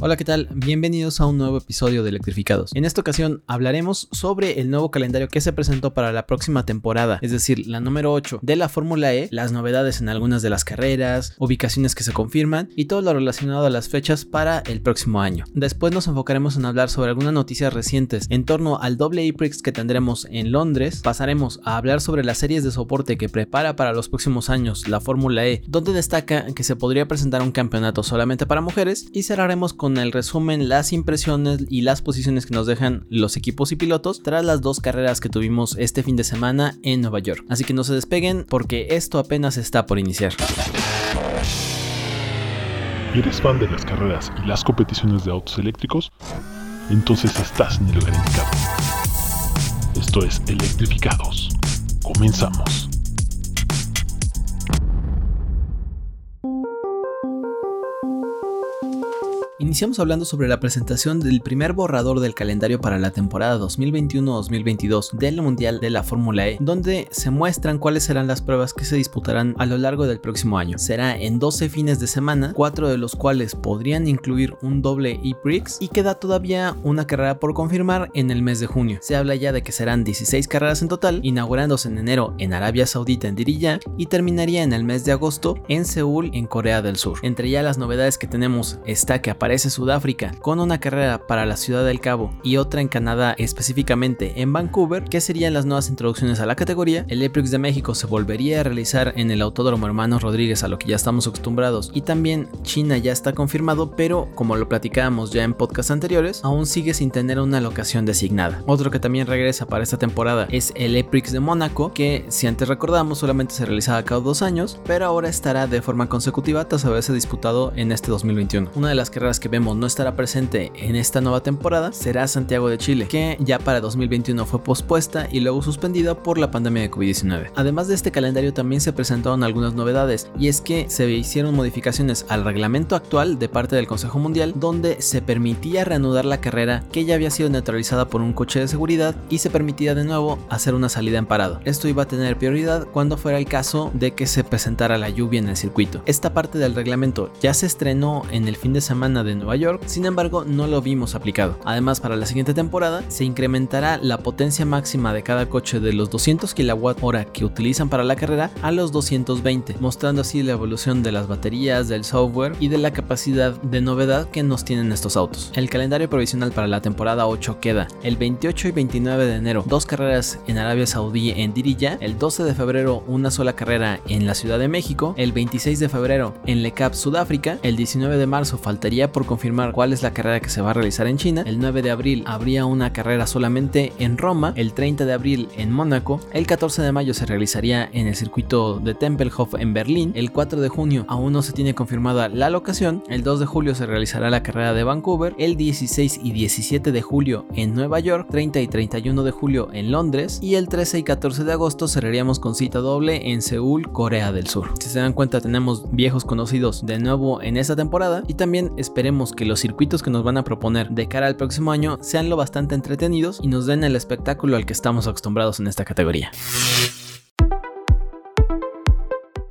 Hola, ¿qué tal? Bienvenidos a un nuevo episodio de Electrificados. En esta ocasión hablaremos sobre el nuevo calendario que se presentó para la próxima temporada, es decir, la número 8 de la Fórmula E, las novedades en algunas de las carreras, ubicaciones que se confirman y todo lo relacionado a las fechas para el próximo año. Después nos enfocaremos en hablar sobre algunas noticias recientes en torno al doble IPRIX que tendremos en Londres, pasaremos a hablar sobre las series de soporte que prepara para los próximos años la Fórmula E, donde destaca que se podría presentar un campeonato solamente para mujeres y cerraremos con el resumen, las impresiones y las posiciones que nos dejan los equipos y pilotos tras las dos carreras que tuvimos este fin de semana en Nueva York. Así que no se despeguen porque esto apenas está por iniciar. ¿Eres fan de las carreras y las competiciones de autos eléctricos? Entonces estás en el lugar. Esto es Electrificados. Comenzamos. Iniciamos hablando sobre la presentación del primer borrador del calendario para la temporada 2021-2022 del Mundial de la Fórmula E, donde se muestran cuáles serán las pruebas que se disputarán a lo largo del próximo año. Será en 12 fines de semana, 4 de los cuales podrían incluir un doble e-prix y queda todavía una carrera por confirmar en el mes de junio. Se habla ya de que serán 16 carreras en total, inaugurándose en enero en Arabia Saudita en Diriyah y terminaría en el mes de agosto en Seúl en Corea del Sur. Entre ya las novedades que tenemos está que aparece aparece Sudáfrica, con una carrera para la Ciudad del Cabo y otra en Canadá, específicamente en Vancouver, que serían las nuevas introducciones a la categoría. El EPRIX de México se volvería a realizar en el Autódromo Hermanos Rodríguez, a lo que ya estamos acostumbrados, y también China ya está confirmado, pero como lo platicábamos ya en podcasts anteriores, aún sigue sin tener una locación designada. Otro que también regresa para esta temporada es el EPRIX de Mónaco, que si antes recordamos solamente se realizaba cada dos años, pero ahora estará de forma consecutiva tras haberse disputado en este 2021. Una de las carreras que vemos no estará presente en esta nueva temporada será Santiago de Chile, que ya para 2021 fue pospuesta y luego suspendida por la pandemia de COVID-19. Además de este calendario también se presentaron algunas novedades y es que se hicieron modificaciones al reglamento actual de parte del Consejo Mundial donde se permitía reanudar la carrera que ya había sido neutralizada por un coche de seguridad y se permitía de nuevo hacer una salida en parado. Esto iba a tener prioridad cuando fuera el caso de que se presentara la lluvia en el circuito. Esta parte del reglamento ya se estrenó en el fin de semana de Nueva York, sin embargo no lo vimos aplicado. Además para la siguiente temporada se incrementará la potencia máxima de cada coche de los 200 kWh que utilizan para la carrera a los 220, mostrando así la evolución de las baterías, del software y de la capacidad de novedad que nos tienen estos autos. El calendario provisional para la temporada 8 queda el 28 y 29 de enero, dos carreras en Arabia Saudí en Diriyah, el 12 de febrero una sola carrera en la Ciudad de México, el 26 de febrero en Le Cap, Sudáfrica, el 19 de marzo faltaría por confirmar cuál es la carrera que se va a realizar en China. El 9 de abril habría una carrera solamente en Roma, el 30 de abril en Mónaco, el 14 de mayo se realizaría en el circuito de Tempelhof en Berlín, el 4 de junio aún no se tiene confirmada la locación, el 2 de julio se realizará la carrera de Vancouver, el 16 y 17 de julio en Nueva York, 30 y 31 de julio en Londres y el 13 y 14 de agosto cerraríamos con cita doble en Seúl, Corea del Sur. Si se dan cuenta tenemos viejos conocidos de nuevo en esta temporada y también esperemos que los circuitos que nos van a proponer de cara al próximo año sean lo bastante entretenidos y nos den el espectáculo al que estamos acostumbrados en esta categoría.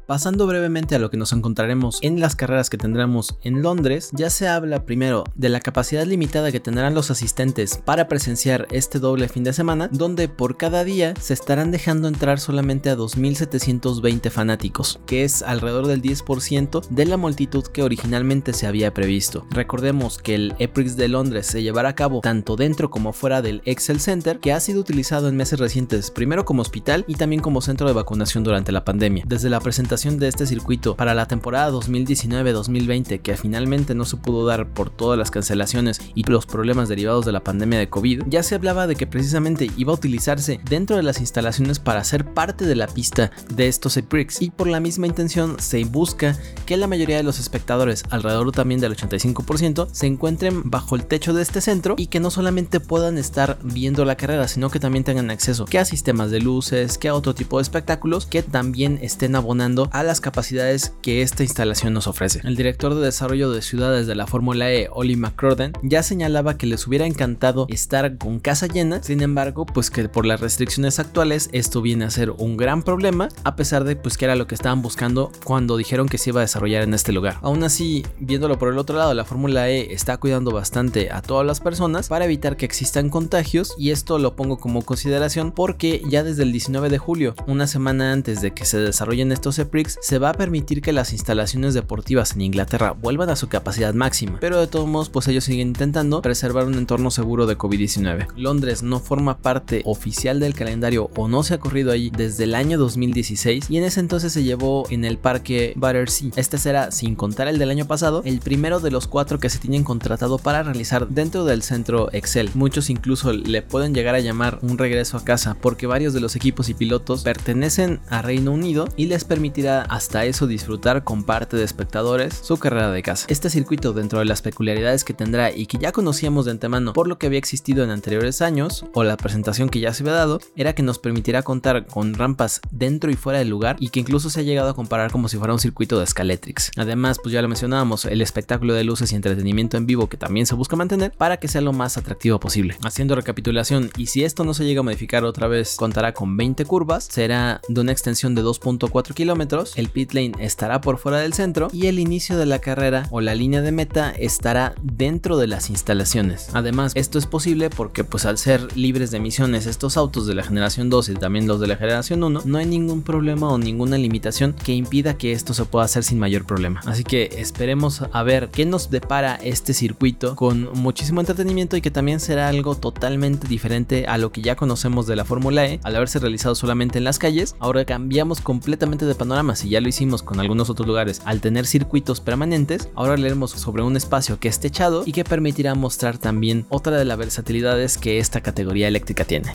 Pasando brevemente a lo que nos encontraremos en las carreras que tendremos en Londres, ya se habla primero de la capacidad limitada que tendrán los asistentes para presenciar este doble fin de semana, donde por cada día se estarán dejando entrar solamente a 2.720 fanáticos, que es alrededor del 10% de la multitud que originalmente se había previsto. Recordemos que el EPRIX de Londres se llevará a cabo tanto dentro como fuera del Excel Center, que ha sido utilizado en meses recientes primero como hospital y también como centro de vacunación durante la pandemia. Desde la presentación de este circuito para la temporada 2019-2020 que finalmente no se pudo dar por todas las cancelaciones y los problemas derivados de la pandemia de COVID, ya se hablaba de que precisamente iba a utilizarse dentro de las instalaciones para ser parte de la pista de estos EPRIX y por la misma intención se busca que la mayoría de los espectadores, alrededor también del 85%, se encuentren bajo el techo de este centro y que no solamente puedan estar viendo la carrera, sino que también tengan acceso que a sistemas de luces, que a otro tipo de espectáculos que también estén abonando a las capacidades que esta instalación nos ofrece. El director de desarrollo de ciudades de la Fórmula E, Oli McCrorden, ya señalaba que les hubiera encantado estar con casa llena, sin embargo, pues que por las restricciones actuales esto viene a ser un gran problema, a pesar de pues que era lo que estaban buscando cuando dijeron que se iba a desarrollar en este lugar. Aún así, viéndolo por el otro lado, la Fórmula E está cuidando bastante a todas las personas para evitar que existan contagios y esto lo pongo como consideración porque ya desde el 19 de julio, una semana antes de que se desarrollen estos Se va a permitir que las instalaciones deportivas en Inglaterra vuelvan a su capacidad máxima, pero de todos modos pues ellos siguen intentando preservar un entorno seguro de COVID-19. Londres no forma parte oficial del calendario o no se ha corrido ahí desde el año 2016 y en ese entonces se llevó en el parque Battersea. Este será, sin contar el del año pasado, el primero de los cuatro que se tienen contratado para realizar dentro del centro Excel. Muchos incluso le pueden llegar a llamar un regreso a casa porque varios de los equipos y pilotos pertenecen a Reino Unido y les permitirá hasta eso disfrutar con parte de espectadores su carrera de casa. Este circuito dentro de las peculiaridades que tendrá y que ya conocíamos de antemano por lo que había existido en anteriores años o la presentación que ya se había dado era que nos permitirá contar con rampas dentro y fuera del lugar y que incluso se ha llegado a comparar como si fuera un circuito de Scaletrix. Además, pues ya lo mencionábamos, el espectáculo de luces y entretenimiento en vivo que también se busca mantener para que sea lo más atractivo posible. Haciendo recapitulación, y si esto no se llega a modificar otra vez, contará con 20 curvas, será de una extensión de 2.4 kilómetros, el pit lane estará por fuera del centro y el inicio de la carrera o la línea de meta estará dentro de las instalaciones. Además, esto es posible porque pues al ser libres de emisiones estos autos de la generación 2 y también los de la generación 1, no hay ningún problema o ninguna limitación que impida que esto se pueda hacer sin mayor problema. Así que esperemos a ver qué nos depara este circuito con muchísimo entretenimiento y que también será algo totalmente diferente a lo que ya conocemos de la Fórmula E al haberse realizado solamente en las calles. Ahora cambiamos completamente de panorama, si ya lo hicimos con algunos otros lugares al tener circuitos permanentes, ahora leeremos sobre un espacio que es techado y que permitirá mostrar también otra de las versatilidades que esta categoría eléctrica tiene.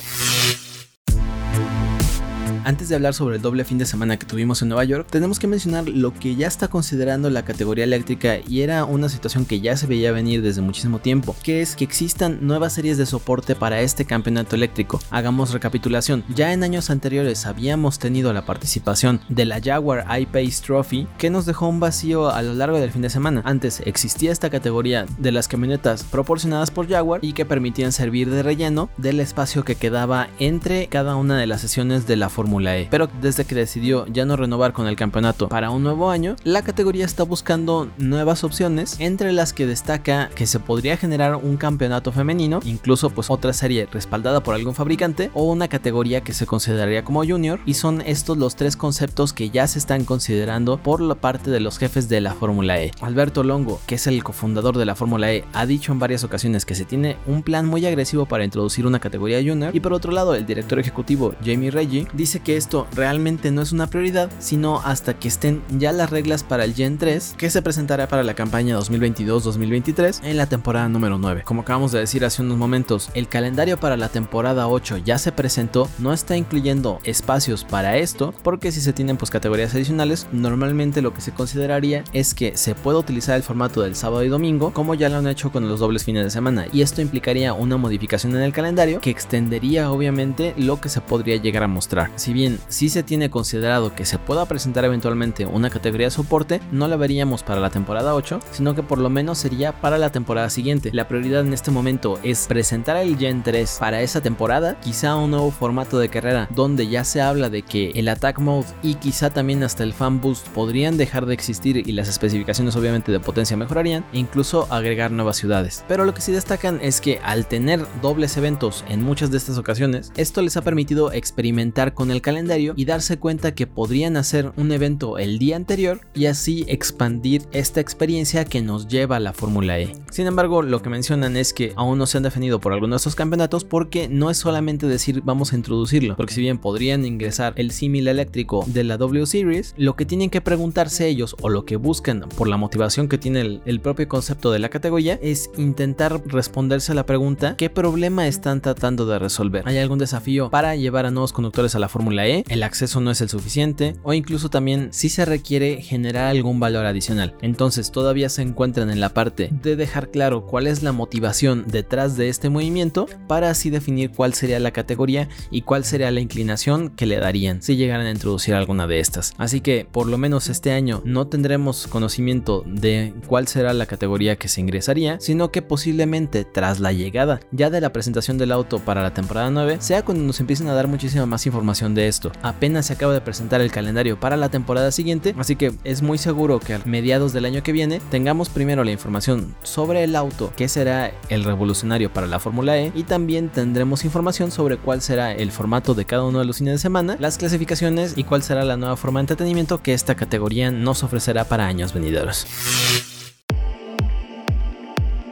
Antes de hablar sobre el doble fin de semana que tuvimos en Nueva York, tenemos que mencionar lo que ya está considerando la categoría eléctrica y era una situación que ya se veía venir desde muchísimo tiempo, que es que existan nuevas series de soporte para este campeonato eléctrico. Hagamos recapitulación, ya en años anteriores habíamos tenido la participación de la Jaguar I-Pace Trophy que nos dejó un vacío a lo largo del fin de semana. Antes existía esta categoría de las camionetas proporcionadas por Jaguar y que permitían servir de relleno del espacio que quedaba entre cada una de las sesiones de la Fórmula E. Pero desde que decidió ya no renovar con el campeonato para un nuevo año, la categoría está buscando nuevas opciones, entre las que destaca que se podría generar un campeonato femenino, incluso pues otra serie respaldada por algún fabricante o una categoría que se consideraría como junior y son estos los tres conceptos que ya se están considerando por la parte de los jefes de la Fórmula E. Alberto Longo, que es el cofundador de la Fórmula E, ha dicho en varias ocasiones que se tiene un plan muy agresivo para introducir una categoría junior y por otro lado el director ejecutivo Jamie Reggie dice que esto realmente no es una prioridad, sino hasta que estén ya las reglas para el Gen 3 que se presentará para la campaña 2022-2023 en la temporada número 9. Como acabamos de decir hace unos momentos, el calendario para la temporada 8 ya se presentó, no está incluyendo espacios para esto, porque si se tienen pues categorías adicionales, normalmente lo que se consideraría es que se puede utilizar el formato del sábado y domingo, como ya lo han hecho con los dobles fines de semana, y esto implicaría una modificación en el calendario que extendería obviamente lo que se podría llegar a mostrar. Bien si se tiene considerado que se pueda presentar eventualmente una categoría de soporte, no la veríamos para la temporada 8, sino que por lo menos sería para la temporada siguiente. La prioridad en este momento es presentar el Gen 3 para esa temporada, quizá un nuevo formato de carrera donde ya se habla de que el Attack Mode y quizá también hasta el Fan Boost podrían dejar de existir y las especificaciones obviamente de potencia mejorarían e incluso agregar nuevas ciudades. Pero lo que sí destacan es que al tener dobles eventos en muchas de estas ocasiones, esto les ha permitido experimentar con el calendario y darse cuenta que podrían hacer un evento el día anterior y así expandir esta experiencia que nos lleva a la Fórmula E. Sin embargo, lo que mencionan es que aún no se han definido por algunos de estos campeonatos porque no es solamente decir vamos a introducirlo, porque si bien podrían ingresar el símil eléctrico de la W Series, lo que tienen que preguntarse ellos o lo que buscan por la motivación que tiene el, el propio concepto de la categoría es intentar responderse a la pregunta ¿qué problema están tratando de resolver? ¿Hay algún desafío para llevar a nuevos conductores a la Fórmula Fórmula E, el acceso no es el suficiente o incluso también si se requiere generar algún valor adicional. Entonces todavía se encuentran en la parte de dejar claro cuál es la motivación detrás de este movimiento para así definir cuál sería la categoría y cuál sería la inclinación que le darían si llegaran a introducir alguna de estas. Así que por lo menos este año no tendremos conocimiento de cuál será la categoría que se ingresaría, sino que posiblemente tras la llegada ya de la presentación del auto para la temporada 9 sea cuando nos empiecen a dar muchísima más información de esto. Apenas se acaba de presentar el calendario para la temporada siguiente, así que es muy seguro que a mediados del año que viene tengamos primero la información sobre el auto que será el revolucionario para la Fórmula E y también tendremos información sobre cuál será el formato de cada uno de los fines de semana, las clasificaciones y cuál será la nueva forma de entretenimiento que esta categoría nos ofrecerá para años venideros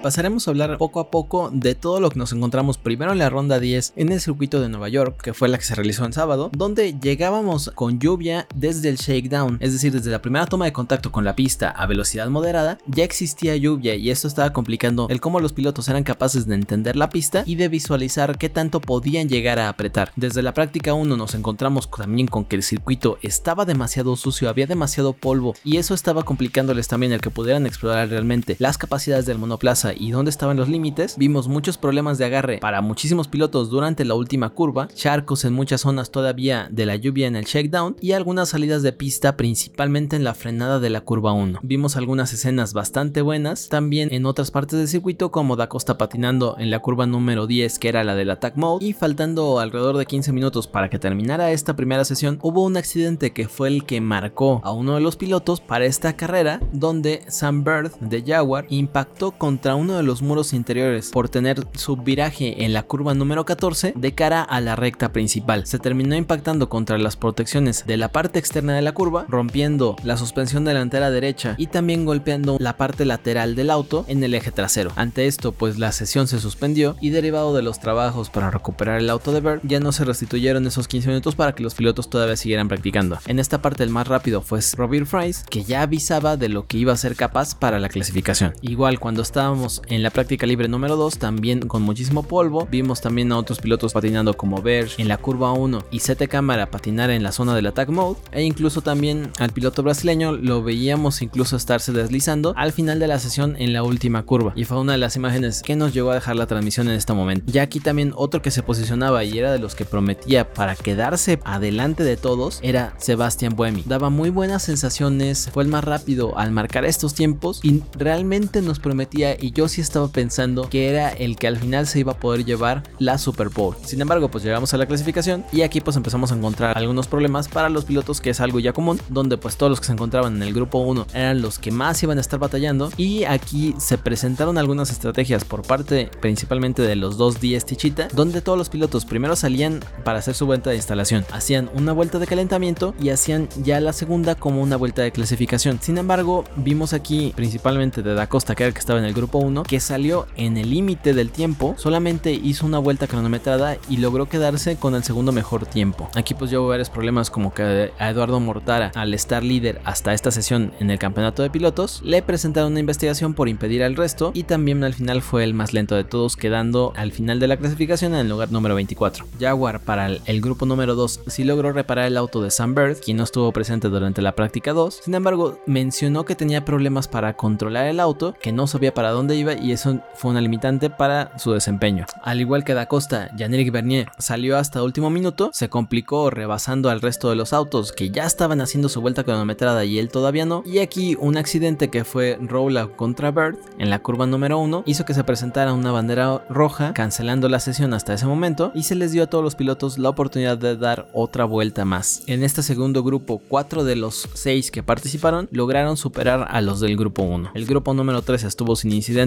pasaremos a hablar poco a poco de todo lo que nos encontramos primero en la ronda 10 en el circuito de Nueva York, que fue la que se realizó en sábado, donde llegábamos con lluvia desde el shakedown, es decir, desde la primera toma de contacto con la pista a velocidad moderada, ya existía lluvia y esto estaba complicando el cómo los pilotos eran capaces de entender la pista y de visualizar qué tanto podían llegar a apretar. Desde la práctica 1 nos encontramos también con que el circuito estaba demasiado sucio, había demasiado polvo y eso estaba complicándoles también el que pudieran explorar realmente las capacidades del monoplaza y dónde estaban los límites, vimos muchos problemas de agarre para muchísimos pilotos durante la última curva, charcos en muchas zonas todavía de la lluvia en el shakedown y algunas salidas de pista principalmente en la frenada de la curva 1. Vimos algunas escenas bastante buenas, también en otras partes del circuito como Da Costa patinando en la curva número 10 que era la del attack mode y faltando alrededor de 15 minutos para que terminara esta primera sesión hubo un accidente que fue el que marcó a uno de los pilotos para esta carrera donde Sam Bird de Jaguar impactó contra uno de los muros interiores por tener su viraje en la curva número 14 de cara a la recta principal. Se terminó impactando contra las protecciones de la parte externa de la curva, rompiendo la suspensión delantera derecha y también golpeando la parte lateral del auto en el eje trasero. Ante esto, pues la sesión se suspendió y derivado de los trabajos para recuperar el auto de Bird, ya no se restituyeron esos 15 minutos para que los pilotos todavía siguieran practicando. En esta parte el más rápido fue Robert Fries, que ya avisaba de lo que iba a ser capaz para la clasificación. Igual cuando estábamos en la práctica libre número 2, también con muchísimo polvo. Vimos también a otros pilotos patinando como Verge en la curva 1 y Sete Cámara patinar en la zona del attack mode. E incluso también al piloto brasileño lo veíamos incluso estarse deslizando al final de la sesión en la última curva. Y fue una de las imágenes que nos llegó a dejar la transmisión en este momento. Ya aquí también otro que se posicionaba y era de los que prometía para quedarse adelante de todos era Sebastián Buemi. Daba muy buenas sensaciones, fue el más rápido al marcar estos tiempos y realmente nos prometía y yo sí estaba pensando que era el que al final se iba a poder llevar la Super Bowl. Sin embargo, pues llegamos a la clasificación y aquí pues empezamos a encontrar algunos problemas para los pilotos que es algo ya común, donde pues todos los que se encontraban en el grupo 1 eran los que más iban a estar batallando y aquí se presentaron algunas estrategias por parte principalmente de los dos días Tichita, donde todos los pilotos primero salían para hacer su vuelta de instalación, hacían una vuelta de calentamiento y hacían ya la segunda como una vuelta de clasificación. Sin embargo, vimos aquí principalmente de Da Costa, que era el que estaba en el grupo 1, que salió en el límite del tiempo, solamente hizo una vuelta cronometrada y logró quedarse con el segundo mejor tiempo. Aquí pues hubo varios problemas como que a Eduardo Mortara, al estar líder hasta esta sesión en el campeonato de pilotos, le presentaron una investigación por impedir al resto y también al final fue el más lento de todos, quedando al final de la clasificación en el lugar número 24. Jaguar para el, grupo número 2 sí logró reparar el auto de Sam Bird, quien no estuvo presente durante la práctica 2, sin embargo mencionó que tenía problemas para controlar el auto, que no sabía para dónde y eso fue una limitante para su desempeño. Al igual que Da Costa, Yannick Bernier salió hasta último minuto, se complicó rebasando al resto de los autos que ya estaban haciendo su vuelta cronometrada y él todavía no. Y aquí un accidente que fue Rolla contra Bird en la curva número 1 hizo que se presentara una bandera roja cancelando la sesión hasta ese momento y se les dio a todos los pilotos la oportunidad de dar otra vuelta más. En este segundo grupo, 4 de los 6 que participaron lograron superar a los del grupo 1. El grupo número 3 estuvo sin incidente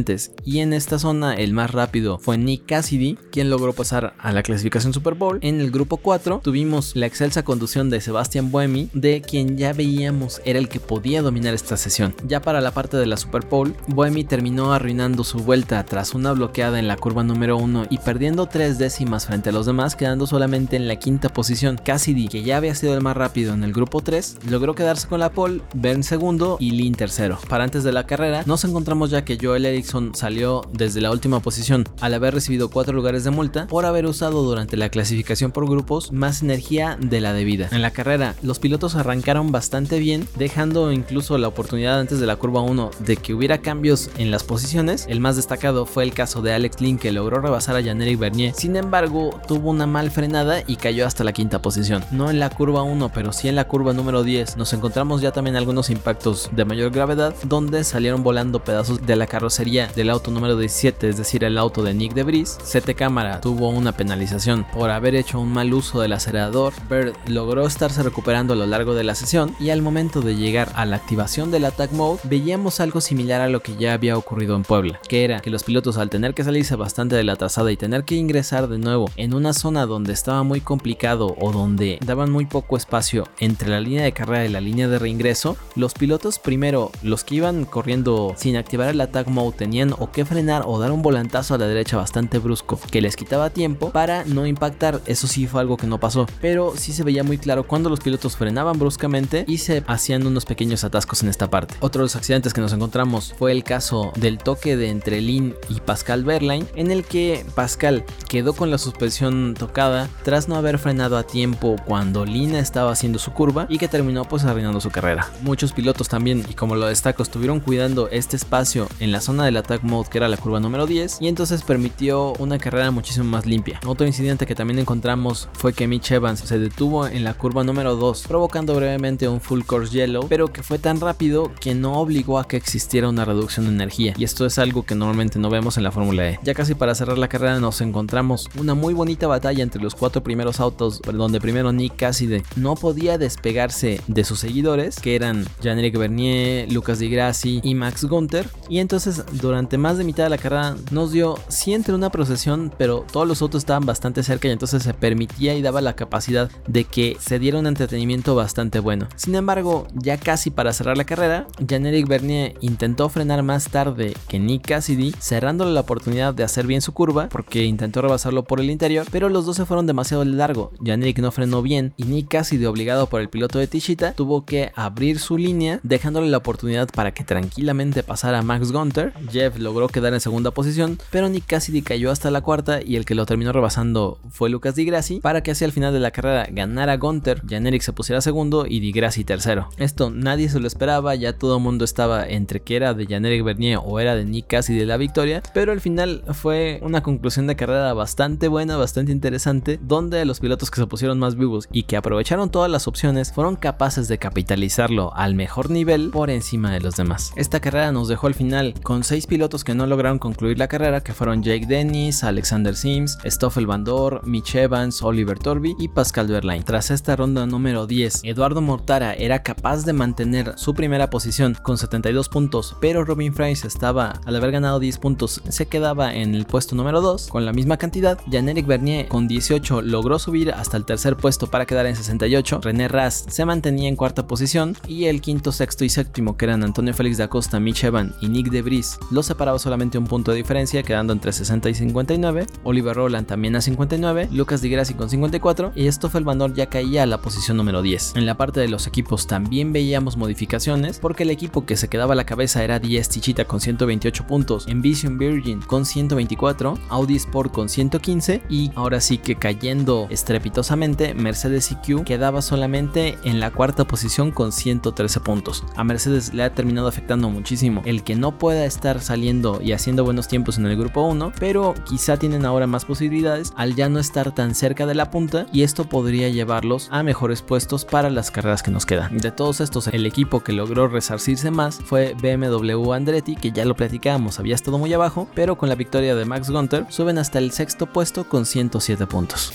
y en esta zona el más rápido fue Nick Cassidy, quien logró pasar a la clasificación Super Bowl. En el grupo 4 tuvimos la excelsa conducción de Sebastian Buemi, de quien ya veíamos era el que podía dominar esta sesión. Ya para la parte de la Super Bowl, Buemi terminó arruinando su vuelta tras una bloqueada en la curva número 1 y perdiendo tres décimas frente a los demás, quedando solamente en la quinta posición. Cassidy, que ya había sido el más rápido en el grupo 3, logró quedarse con la pole, Ben segundo y Lin tercero. Para antes de la carrera, nos encontramos ya que Joel Salió desde la última posición al haber recibido 4 lugares de multa por haber usado durante la clasificación por grupos más energía de la debida. En la carrera, los pilotos arrancaron bastante bien, dejando incluso la oportunidad antes de la curva 1 de que hubiera cambios en las posiciones. El más destacado fue el caso de Alex Lin que logró rebasar a Yaneric Bernier. Sin embargo, tuvo una mal frenada y cayó hasta la quinta posición. No en la curva 1, pero sí en la curva número 10. Nos encontramos ya también algunos impactos de mayor gravedad donde salieron volando pedazos de la carrocería del auto número 17, es decir, el auto de Nick DeVries. CT Cámara tuvo una penalización por haber hecho un mal uso del acelerador. Bird logró estarse recuperando a lo largo de la sesión y al momento de llegar a la activación del attack mode veíamos algo similar a lo que ya había ocurrido en Puebla, que era que los pilotos al tener que salirse bastante de la trazada y tener que ingresar de nuevo en una zona donde estaba muy complicado o donde daban muy poco espacio entre la línea de carrera y la línea de reingreso, los pilotos primero, los que iban corriendo sin activar el attack mode tenían o que frenar o dar un volantazo a la derecha bastante brusco que les quitaba tiempo para no impactar, eso sí fue algo que no pasó, pero sí se veía muy claro cuando los pilotos frenaban bruscamente y se hacían unos pequeños atascos en esta parte. Otro de los accidentes que nos encontramos fue el caso del toque de entre Lin y Pascal Berline, en el que Pascal quedó con la suspensión tocada tras no haber frenado a tiempo cuando Lina estaba haciendo su curva y que terminó pues arruinando su carrera. Muchos pilotos también, y como lo destaco, estuvieron cuidando este espacio en la zona del attack mode que era la curva número 10 y entonces permitió una carrera muchísimo más limpia. Otro incidente que también encontramos fue que Mitch Evans se detuvo en la curva número 2 provocando brevemente un full course yellow pero que fue tan rápido que no obligó a que existiera una reducción de energía y esto es algo que normalmente no vemos en la Fórmula E. Ya casi para cerrar la carrera nos encontramos una muy bonita batalla entre los cuatro primeros autos donde primero Nick Cassidy no podía despegarse de sus seguidores que eran Jean-Éric Bernier, Lucas Di Grassi y Max Gunther y entonces durante más de mitad de la carrera nos dio sí entre una procesión pero todos los autos estaban bastante cerca y entonces se permitía y daba la capacidad de que se diera un entretenimiento bastante bueno. Sin embargo, ya casi para cerrar la carrera, Jean-Éric Bernier intentó frenar más tarde que Nick Cassidy, cerrándole la oportunidad de hacer bien su curva porque intentó rebasarlo por el interior, pero los dos se fueron demasiado largo. Jean-Éric no frenó bien y Nick Cassidy, obligado por el piloto de Tichita, tuvo que abrir su línea, dejándole la oportunidad para que tranquilamente pasara Max Gunter. Jeff logró quedar en segunda posición, pero Nick Cassidy cayó hasta la cuarta y el que lo terminó rebasando fue Lucas Di Grassi para que hacia el final de la carrera ganara Gunter, Jan se pusiera segundo y Di Grassi tercero. Esto nadie se lo esperaba, ya todo el mundo estaba entre que era de Jan Bernier o era de Nick Cassidy de la victoria, pero al final fue una conclusión de carrera bastante buena, bastante interesante, donde los pilotos que se pusieron más vivos y que aprovecharon todas las opciones fueron capaces de capitalizarlo al mejor nivel por encima de los demás. Esta carrera nos dejó al final con pilotos que no lograron concluir la carrera, que fueron Jake Dennis, Alexander Sims, Stoffel Van Dor, Mitch Evans, Oliver Torby y Pascal Verlaine. Tras esta ronda número 10, Eduardo Mortara era capaz de mantener su primera posición con 72 puntos, pero Robin Fries estaba, al haber ganado 10 puntos, se quedaba en el puesto número 2 con la misma cantidad. Jan-Eric Bernier con 18 logró subir hasta el tercer puesto para quedar en 68. René Rast se mantenía en cuarta posición y el quinto, sexto y séptimo, que eran Antonio Félix da Costa, Mitch Evan y Nick DeVries, los separaba solamente un punto de diferencia, quedando entre 60 y 59. Oliver Roland también a 59, Lucas Di Grassi con 54 y Stoffel Van Dor ya caía a la posición número 10. En la parte de los equipos también veíamos modificaciones porque el equipo que se quedaba a la cabeza era Diez Tichita con 128 puntos, Envision Virgin con 124, Audi Sport con 115 y ahora sí que cayendo estrepitosamente Mercedes EQ quedaba solamente en la cuarta posición con 113 puntos. A Mercedes le ha terminado afectando muchísimo el que no pueda estar saliendo y haciendo buenos tiempos en el grupo 1, pero quizá tienen ahora más posibilidades al ya no estar tan cerca de la punta y esto podría llevarlos a mejores puestos para las carreras que nos quedan. De todos estos, el equipo que logró resarcirse más fue BMW Andretti, que ya lo platicábamos, había estado muy abajo, pero con la victoria de Max Gunter suben hasta el sexto puesto con 107 puntos.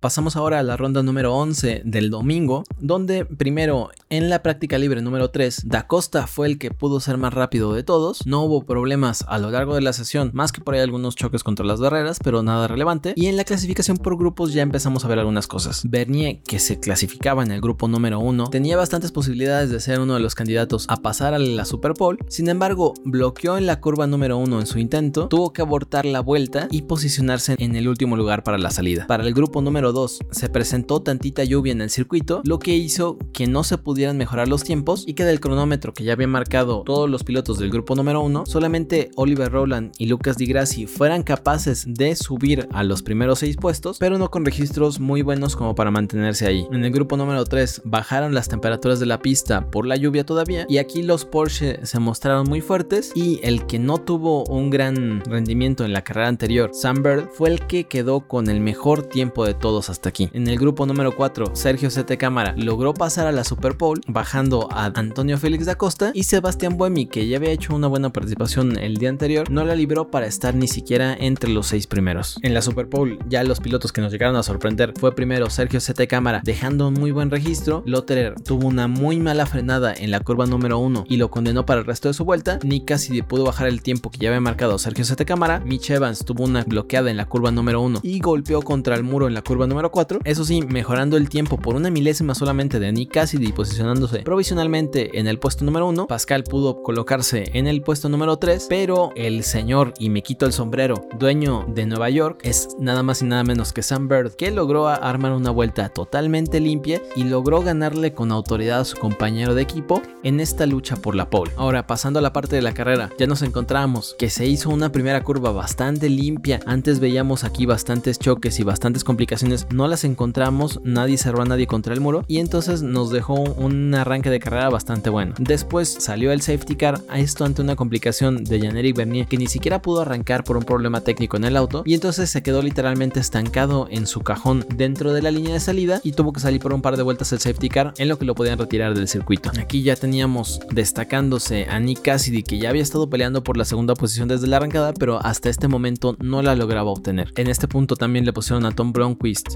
Pasamos ahora a la ronda número 11 del domingo, donde primero en la práctica libre número 3, Da Costa fue el que pudo ser más rápido de todos. No hubo problemas a lo largo de la sesión, más que por ahí algunos choques contra las barreras, pero nada relevante. Y en la clasificación por grupos ya empezamos a ver algunas cosas. Bernier, que se clasificaba en el grupo número 1, tenía bastantes posibilidades de ser uno de los candidatos a pasar a la Super Bowl. Sin embargo, bloqueó en la curva número 1 en su intento, tuvo que abortar la vuelta y posicionarse en el último lugar para la salida. Para el grupo número 2 se presentó tantita lluvia en el circuito, lo que hizo que no se pudieran mejorar los tiempos y que del cronómetro que ya había marcado todos los pilotos del grupo número 1, solamente Oliver Rowland y Lucas Di Grassi fueran capaces de subir a los primeros 6 puestos, pero no con registros muy buenos como para mantenerse ahí. En el grupo número 3 bajaron las temperaturas de la pista por la lluvia todavía y aquí los Porsche se mostraron muy fuertes y el que no tuvo un gran rendimiento en la carrera anterior, Sam Bird, fue el que quedó con el mejor tiempo de hasta aquí. En el grupo número 4, Sergio Sete Cámara logró pasar a la Super Bowl bajando a Antonio Félix da Costa y Sebastián Buemi, que ya había hecho una buena participación el día anterior, no la libró para estar ni siquiera entre los seis primeros. En la Super Bowl, ya los pilotos que nos llegaron a sorprender fue primero Sergio Sete Cámara, dejando un muy buen registro. Lotterer tuvo una muy mala frenada en la curva número 1 y lo condenó para el resto de su vuelta. Nick Cassidy pudo bajar el tiempo que ya había marcado Sergio Sete Cámara. Mitch Evans tuvo una bloqueada en la curva número 1 y golpeó contra el muro en la curva número 4. Eso sí, mejorando el tiempo por una milésima solamente de Nick Cassidy posicionándose provisionalmente en el puesto número 1. Pascal pudo colocarse en el puesto número 3, pero el señor, y me quito el sombrero, dueño de Nueva York, es nada más y nada menos que Sam Bird, que logró armar una vuelta totalmente limpia y logró ganarle con autoridad a su compañero de equipo en esta lucha por la pole. Ahora, pasando a la parte de la carrera, ya nos encontramos que se hizo una primera curva bastante limpia. Antes veíamos aquí bastantes choques y bastantes complicaciones, no las encontramos, nadie cerró a nadie contra el muro y entonces nos dejó un arranque de carrera bastante bueno. Después salió el safety car, a esto ante una complicación de Jean-Éric Bernier que ni siquiera pudo arrancar por un problema técnico en el auto y entonces se quedó literalmente estancado en su cajón dentro de la línea de salida y tuvo que salir por un par de vueltas el safety car en lo que lo podían retirar del circuito. Aquí ya teníamos destacándose a Nick Cassidy que ya había estado peleando por la segunda posición desde la arrancada pero hasta este momento no la lograba obtener. En este punto también le pusieron a Tom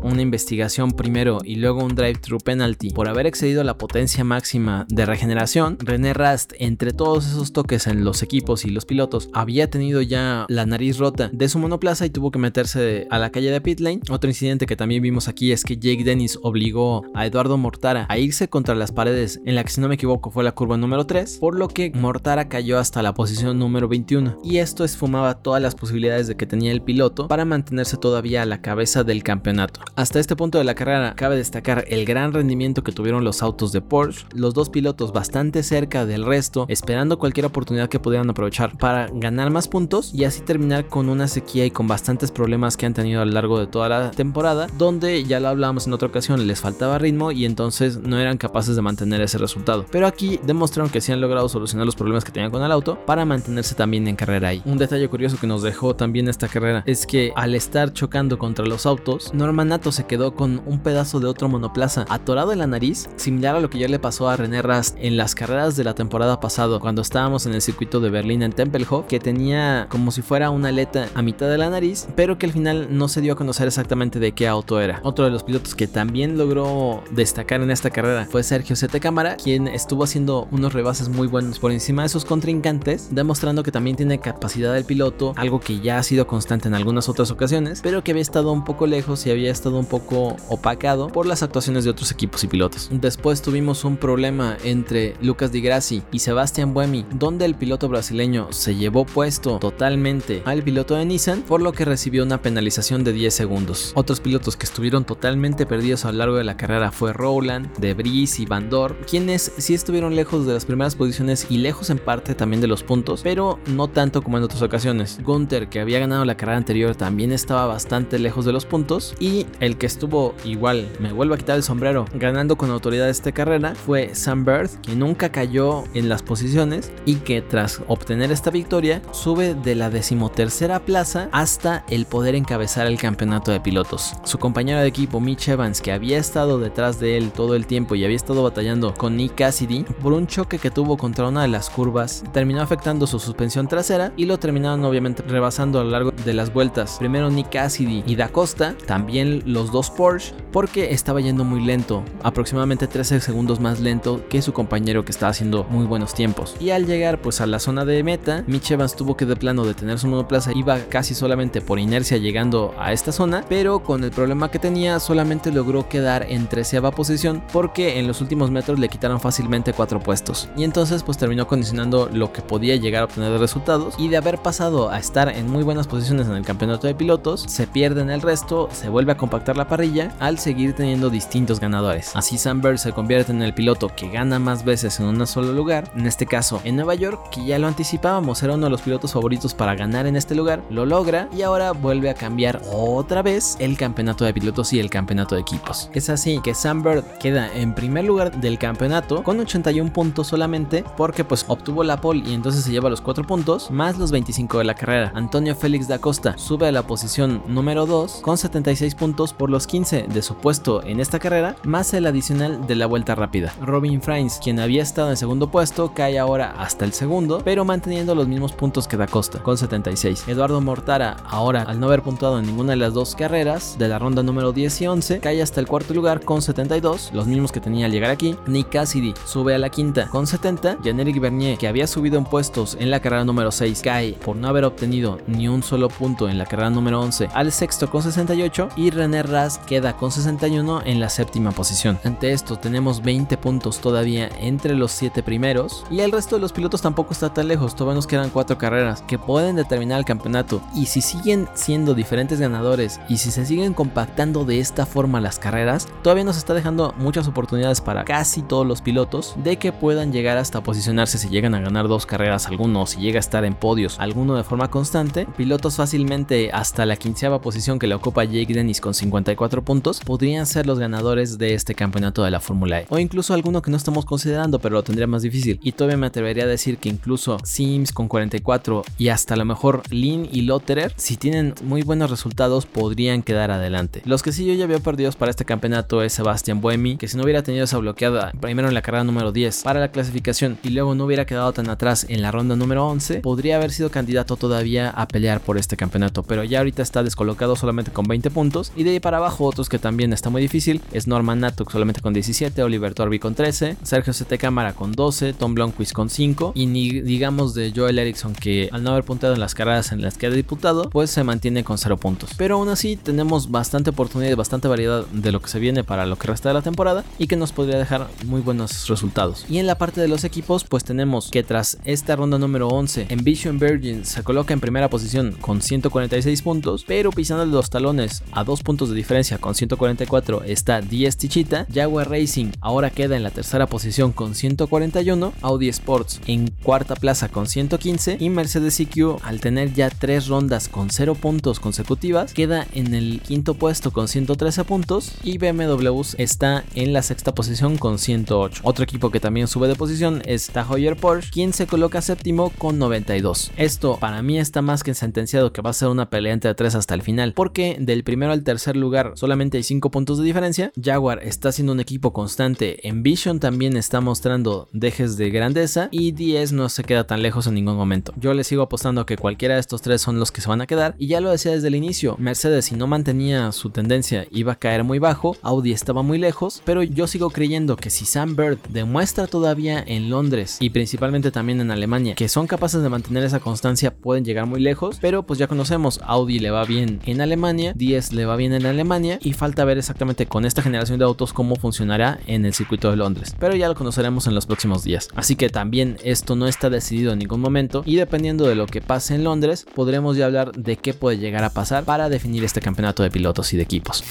Una investigación primero y luego un drive-thru penalty por haber excedido la potencia máxima de regeneración. René Rast entre todos esos toques en los equipos y los pilotos había tenido ya la nariz rota de su monoplaza y tuvo que meterse a la calle de pit lane. Otro incidente que también vimos aquí es que Jake Dennis obligó a Eduardo Mortara a irse contra las paredes en la que si no me equivoco fue la curva número 3, por lo que Mortara cayó hasta la posición número 21 y esto esfumaba todas las posibilidades de que tenía el piloto para mantenerse todavía a la cabeza del campeonato. Hasta este punto de la carrera cabe destacar el gran rendimiento que tuvieron los autos de Porsche, los dos pilotos bastante cerca del resto, esperando cualquier oportunidad que pudieran aprovechar para ganar más puntos y así terminar con una sequía y con bastantes problemas que han tenido a lo largo de toda la temporada, donde ya lo hablábamos en otra ocasión, les faltaba ritmo y entonces no eran capaces de mantener ese resultado. Pero aquí demostraron que sí han logrado solucionar los problemas que tenían con el auto para mantenerse también en carrera ahí. Un detalle curioso que nos dejó también esta carrera es que al estar chocando contra los autos, Norman Nato se quedó con un pedazo de otro monoplaza atorado en la nariz, similar a lo que ya le pasó a René Rast en las carreras de la temporada pasada cuando estábamos en el circuito de Berlín en Tempelhof, que tenía como si fuera una aleta a mitad de la nariz, pero que al final no se dio a conocer exactamente de qué auto era. Otro de los pilotos que también logró destacar en esta carrera fue Sergio Sete Cámara, quien estuvo haciendo unos rebases muy buenos por encima de sus contrincantes, demostrando que también tiene capacidad del piloto, algo que ya ha sido constante en algunas otras ocasiones, pero que había estado un poco lejos y había estado un poco opacado por las actuaciones de otros equipos y pilotos. Después tuvimos un problema entre Lucas Di Grassi y Sebastián Buemi, donde el piloto brasileño se llevó puesto totalmente al piloto de Nissan, por lo que recibió una penalización de 10 segundos. Otros pilotos que estuvieron totalmente perdidos a lo largo de la carrera fue Rowland, Debris y Van Dor, quienes sí estuvieron lejos de las primeras posiciones y lejos en parte también de los puntos, pero no tanto como en otras ocasiones. Gunther, que había ganado la carrera anterior, también estaba bastante lejos de los puntos y el que estuvo igual, me vuelvo a quitar el sombrero, ganando con autoridad esta carrera fue Sam Bird, que nunca cayó en las posiciones y que tras obtener esta victoria sube de la decimotercera plaza hasta el poder encabezar el campeonato de pilotos. Su compañero de equipo Mitch Evans, que había estado detrás de él todo el tiempo y había estado batallando con Nick Cassidy por un choque que tuvo contra una de las curvas, terminó afectando su suspensión trasera y lo terminaron obviamente rebasando a lo largo de las vueltas. Primero Nick Cassidy y Da Costa, también los dos Porsche, porque estaba yendo muy lento, aproximadamente 13 segundos más lento que su compañero que estaba haciendo muy buenos tiempos. Y al llegar pues a la zona de meta, Mitch Evans tuvo que de plano detener su monoplaza, iba casi solamente por inercia llegando a esta zona, pero con el problema que tenía solamente logró quedar en treceava posición porque en los últimos metros le quitaron fácilmente cuatro puestos. Y entonces pues terminó condicionando lo que podía llegar a obtener de resultados y de haber pasado a estar en muy buenas posiciones en el campeonato de pilotos, se pierde en el resto, se vuelve a compactar la parrilla al seguir teniendo distintos ganadores. Así Sam Bird se convierte en el piloto que gana más veces en un solo lugar, en este caso en Nueva York, que ya lo anticipábamos, era uno de los pilotos favoritos para ganar en este lugar, lo logra y ahora vuelve a cambiar otra vez el campeonato de pilotos y el campeonato de equipos. Es así que Sam Bird queda en primer lugar del campeonato con 81 puntos solamente porque pues obtuvo la pole y entonces se lleva los 4 puntos más los 25 de la carrera. Antonio Félix da Costa sube a la posición número 2 con 76 puntos por los 15 de su puesto en esta carrera más el adicional de la vuelta rápida. Robin Frains, quien había estado en segundo puesto, cae ahora hasta el segundo, pero manteniendo los mismos puntos que da Costa con 76. Eduardo Mortara, ahora al no haber puntuado en ninguna de las dos carreras de la ronda número 10 y 11, cae hasta el cuarto lugar con 72, los mismos que tenía al llegar aquí. Nick Cassidy sube a la quinta con 70. Jean-Éric Bernier, que había subido en puestos en la carrera número 6, cae por no haber obtenido ni un solo punto en la carrera número 11 al sexto con 68 y René Rast queda con 61 en la séptima posición. Ante esto tenemos 20 puntos todavía entre los 7 primeros. Y el resto de los pilotos tampoco está tan lejos, todavía nos quedan 4 carreras que pueden determinar el campeonato. Y si siguen siendo diferentes ganadores y si se siguen compactando de esta forma las carreras, todavía nos está dejando muchas oportunidades para casi todos los pilotos de que puedan llegar hasta posicionarse si llegan a ganar dos carreras alguno, si llega a estar en podios alguno de forma constante, pilotos fácilmente hasta la quinceava posición que le ocupa Jake Dennis 54 puntos podrían ser los ganadores de este campeonato de la Fórmula E. O incluso alguno que no estamos considerando pero lo tendría más difícil. Y todavía me atrevería a decir que incluso Sims con 44 y hasta a lo mejor Lin y Lotterer si tienen muy buenos resultados podrían quedar adelante. Los que sí yo ya veo perdidos para este campeonato es Sebastian Buemi que si no hubiera tenido esa bloqueada primero en la carrera número 10 para la clasificación y luego no hubiera quedado tan atrás en la ronda número 11 podría haber sido candidato todavía a pelear por este campeonato. Pero ya ahorita está descolocado solamente con 20 puntos y de ahí para abajo otros que también está muy difícil es Norman Natuk solamente con 17, Oliver Torby con 13, Sergio CT Cámara con 12, Tom Blomqvist con 5 y ni digamos de Joel Eriksson que al no haber puntado en las carreras en las que ha diputado pues se mantiene con 0 puntos. Pero aún así tenemos bastante oportunidad y bastante variedad de lo que se viene para lo que resta de la temporada y que nos podría dejar muy buenos resultados. Y en la parte de los equipos pues tenemos que tras esta ronda número 11 Envision Virgin se coloca en primera posición con 146 puntos pero pisando los talones a 2 puntos de diferencia con 144 está DS Tichita, Jaguar Racing ahora queda en la tercera posición con 141, Audi Sports en cuarta plaza con 115 y Mercedes EQ al tener ya 3 rondas con 0 puntos consecutivas queda en el quinto puesto con 113 puntos y BMW está en la sexta posición con 108. Otro equipo que también sube de posición es Tahoyer Porsche quien se coloca séptimo con 92. Esto para mí está más que sentenciado que va a ser una pelea entre 3 hasta el final porque del primero al tercer lugar solamente hay 5 puntos de diferencia. Jaguar está siendo un equipo constante. Envision también está mostrando dejes de grandeza. Y 10 no se queda tan lejos en ningún momento. Yo le sigo apostando que cualquiera de estos tres son los que se van a quedar. Y ya lo decía desde el inicio. Mercedes si no mantenía su tendencia iba a caer muy bajo. Audi estaba muy lejos. Pero yo sigo creyendo que si Sam Bird demuestra todavía en Londres y principalmente también en Alemania que son capaces de mantener esa constancia pueden llegar muy lejos. Pero pues ya conocemos. Audi le va bien en Alemania. 10 le va bien en Alemania. Y falta ver exactamente con esta generación de autos cómo funcionará en el circuito de Londres. Pero ya lo conoceremos en los próximos días. Así que también esto no está decidido en ningún momento y dependiendo de lo que pase en Londres, podremos ya hablar de qué puede llegar a pasar para definir este campeonato de pilotos y de equipos.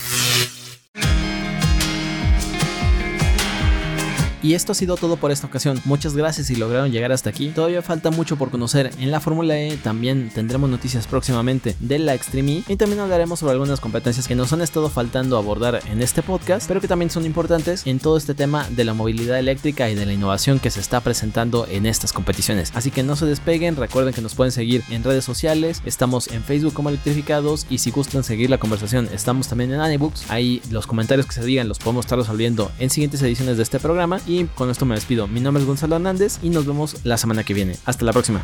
Y esto ha sido todo por esta ocasión. Muchas gracias si lograron llegar hasta aquí. Todavía falta mucho por conocer en la Fórmula E. También tendremos noticias próximamente de la Extreme E. Y también hablaremos sobre algunas competencias que nos han estado faltando abordar en este podcast, pero que también son importantes en todo este tema de la movilidad eléctrica y de la innovación que se está presentando en estas competiciones. Así que no se despeguen. Recuerden que nos pueden seguir en redes sociales. Estamos en Facebook como Electrificados. Y si gustan seguir la conversación, estamos también en Anibooks. Ahí los comentarios que se digan los podemos estar resolviendo en siguientes ediciones de este programa. Y con esto me despido. Mi nombre es Gonzalo Hernández y nos vemos la semana que viene. Hasta la próxima.